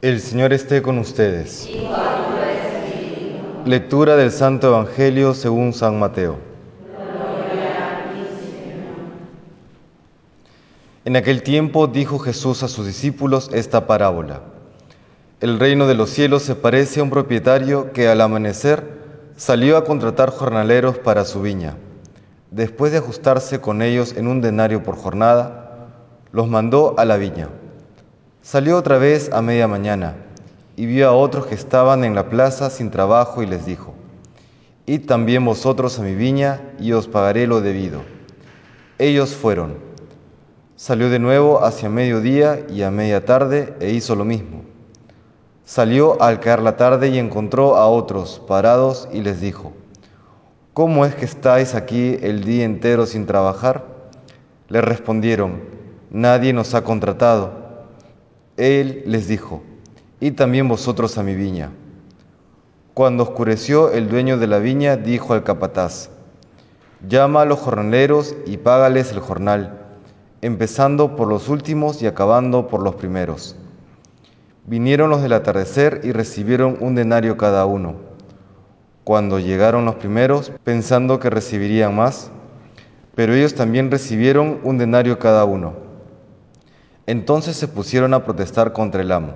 El Señor esté con ustedes. Lectura del Santo Evangelio según San Mateo. En aquel tiempo dijo Jesús a sus discípulos esta parábola. El reino de los cielos se parece a un propietario que al amanecer salió a contratar jornaleros para su viña. Después de ajustarse con ellos en un denario por jornada, los mandó a la viña. Salió otra vez a media mañana y vio a otros que estaban en la plaza sin trabajo y les dijo, Id también vosotros a mi viña y os pagaré lo debido. Ellos fueron. Salió de nuevo hacia mediodía y a media tarde e hizo lo mismo. Salió al caer la tarde y encontró a otros parados y les dijo, ¿Cómo es que estáis aquí el día entero sin trabajar? Le respondieron, Nadie nos ha contratado. Él les dijo, y también vosotros a mi viña. Cuando oscureció, el dueño de la viña dijo al capataz, llama a los jornaleros y págales el jornal, empezando por los últimos y acabando por los primeros. Vinieron los del atardecer y recibieron un denario cada uno. Cuando llegaron los primeros, pensando que recibirían más, pero ellos también recibieron un denario cada uno. Entonces se pusieron a protestar contra el amo.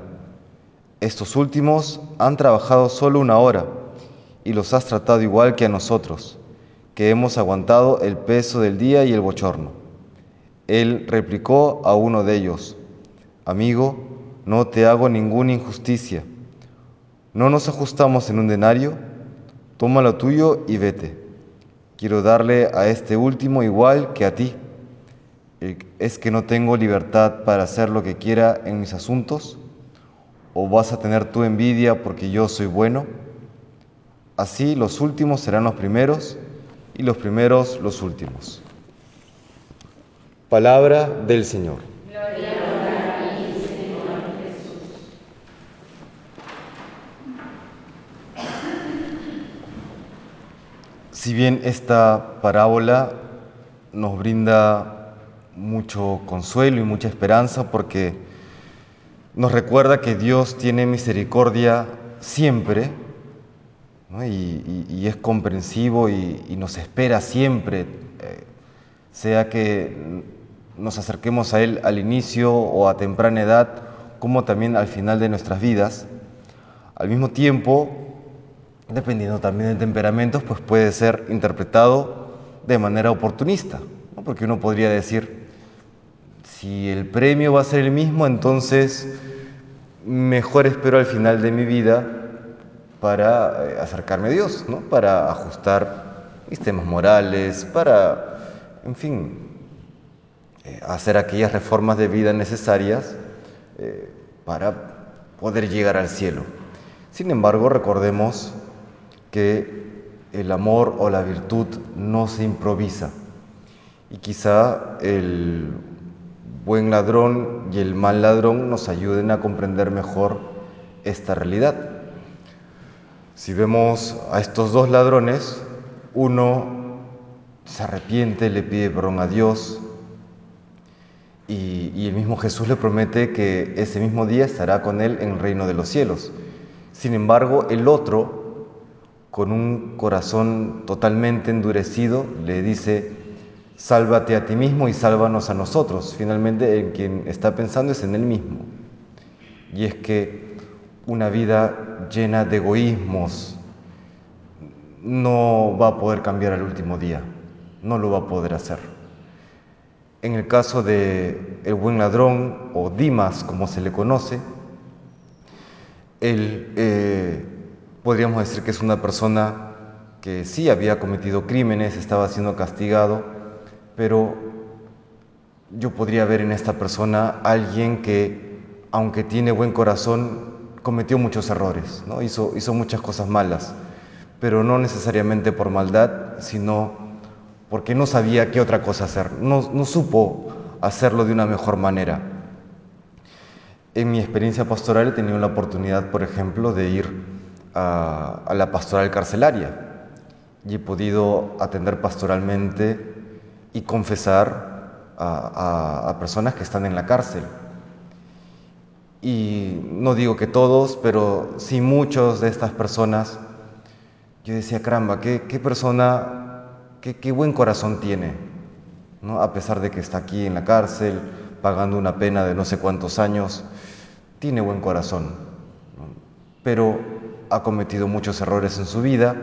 Estos últimos han trabajado solo una hora y los has tratado igual que a nosotros, que hemos aguantado el peso del día y el bochorno. Él replicó a uno de ellos, Amigo, no te hago ninguna injusticia. ¿No nos ajustamos en un denario? toma lo tuyo y vete. Quiero darle a este último igual que a ti. ¿Es que no tengo libertad para hacer lo que quiera en mis asuntos? ¿O vas a tener tu envidia porque yo soy bueno? Así los últimos serán los primeros y los primeros los últimos. Palabra del Señor. Si bien esta parábola nos brinda mucho consuelo y mucha esperanza porque nos recuerda que Dios tiene misericordia siempre y, es comprensivo y, nos espera siempre, eh, sea que nos acerquemos a Él al inicio o a temprana edad, como también al final de nuestras vidas. Al mismo tiempo, dependiendo también de temperamentos, pues puede ser interpretado de manera oportunista, porque uno podría decir, si el premio va a ser el mismo, entonces mejor espero al final de mi vida para eh, acercarme a Dios, ¿no? para ajustar mis temas morales, para, en fin, eh, hacer aquellas reformas de vida necesarias eh, para poder llegar al cielo. Sin embargo, recordemos que el amor o la virtud no se improvisa. Y quizá el buen ladrón y el mal ladrón nos ayuden a comprender mejor esta realidad. Si vemos a estos dos ladrones, uno se arrepiente, le pide perdón a Dios y, y, el mismo Jesús le promete que ese mismo día estará con él en el reino de los cielos. Sin embargo, el otro con un corazón totalmente endurecido, le dice, sálvate a ti mismo y sálvanos a nosotros. Finalmente, en quien está pensando es en él mismo. Y es que una vida llena de egoísmos no va a poder cambiar al último día, no lo va a poder hacer. En el caso de el buen ladrón o Dimas, como se le conoce, él eh, Podríamos decir que es una persona que sí había cometido crímenes, estaba siendo castigado, pero yo podría ver en esta persona alguien que, aunque tiene buen corazón, cometió muchos errores, ¿no? hizo, muchas cosas malas, pero no necesariamente por maldad, sino porque no sabía qué otra cosa hacer, no, no supo hacerlo de una mejor manera. En mi experiencia pastoral he tenido la oportunidad, por ejemplo, de ir a, la pastoral carcelaria y he podido atender pastoralmente y confesar a, personas que están en la cárcel. y no digo que todos, pero sí muchos de estas personas, yo decía, caramba, qué, persona, qué, qué, buen corazón tiene, ¿no? a pesar de que está aquí en la cárcel, pagando una pena de no sé cuántos años, tiene buen corazón, pero ha cometido muchos errores en su vida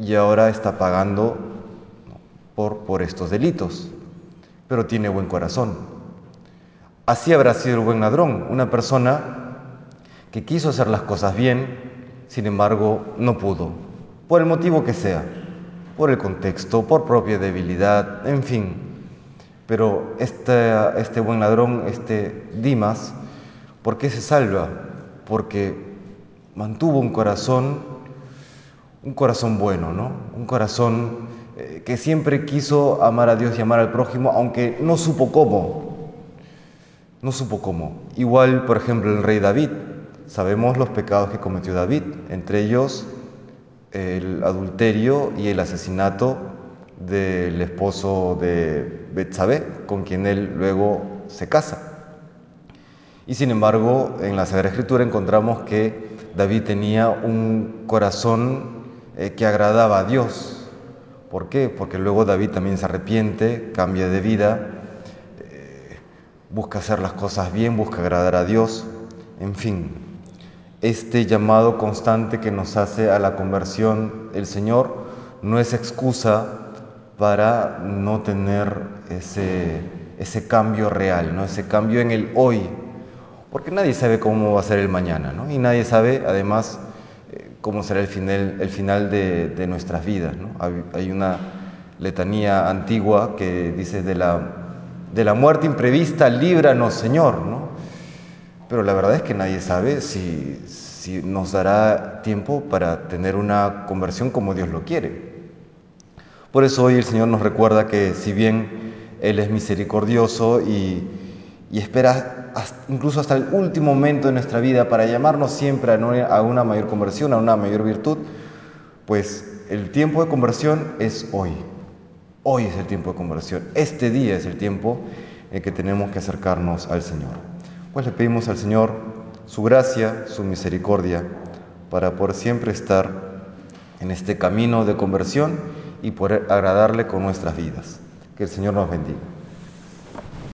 y ahora está pagando por, por estos delitos, pero tiene buen corazón. Así habrá sido el buen ladrón, una persona que quiso hacer las cosas bien, sin embargo no pudo, por el motivo que sea, por el contexto, por propia debilidad, en fin. Pero este, este buen ladrón, este Dimas, ¿por qué se salva? Porque mantuvo un corazón, un corazón bueno, ¿no? Un corazón eh, que siempre quiso amar a Dios y amar al prójimo, aunque no supo cómo, no supo cómo. Igual, por ejemplo, el rey David. Sabemos los pecados que cometió David, entre ellos el adulterio y el asesinato del esposo de Betsabé, con quien él luego se casa. Y sin embargo, en la Sagrada Escritura encontramos que David tenía un corazón eh, que agradaba a Dios. ¿Por qué? Porque luego David también se arrepiente, cambia de vida busca hacer las cosas bien, busca agradar a Dios, en fin, este llamado constante que nos hace a la conversión el Señor no es excusa para no tener ese, ese cambio real, ¿no? ese cambio en el hoy, porque nadie sabe cómo va a ser el mañana, ¿no? y nadie sabe además eh, cómo será el final, de, de nuestras vidas. ¿no? Hay una letanía antigua que dice de la de la muerte imprevista, líbranos, Señor, ¿no? Pero la verdad es que nadie sabe si, si nos dará tiempo para tener una conversión como Dios lo quiere. Por eso hoy el Señor nos recuerda que si bien Él es misericordioso y, y espera incluso hasta el último momento de nuestra vida para llamarnos siempre a una mayor conversión, a una mayor virtud, pues el tiempo de conversión es hoy. Hoy es el tiempo de conversión. Este día es el tiempo en que tenemos que acercarnos al Señor. Pues le pedimos al Señor su gracia, su misericordia, para por siempre estar en este camino de conversión y poder agradarle con nuestras vidas. Que el Señor nos bendiga.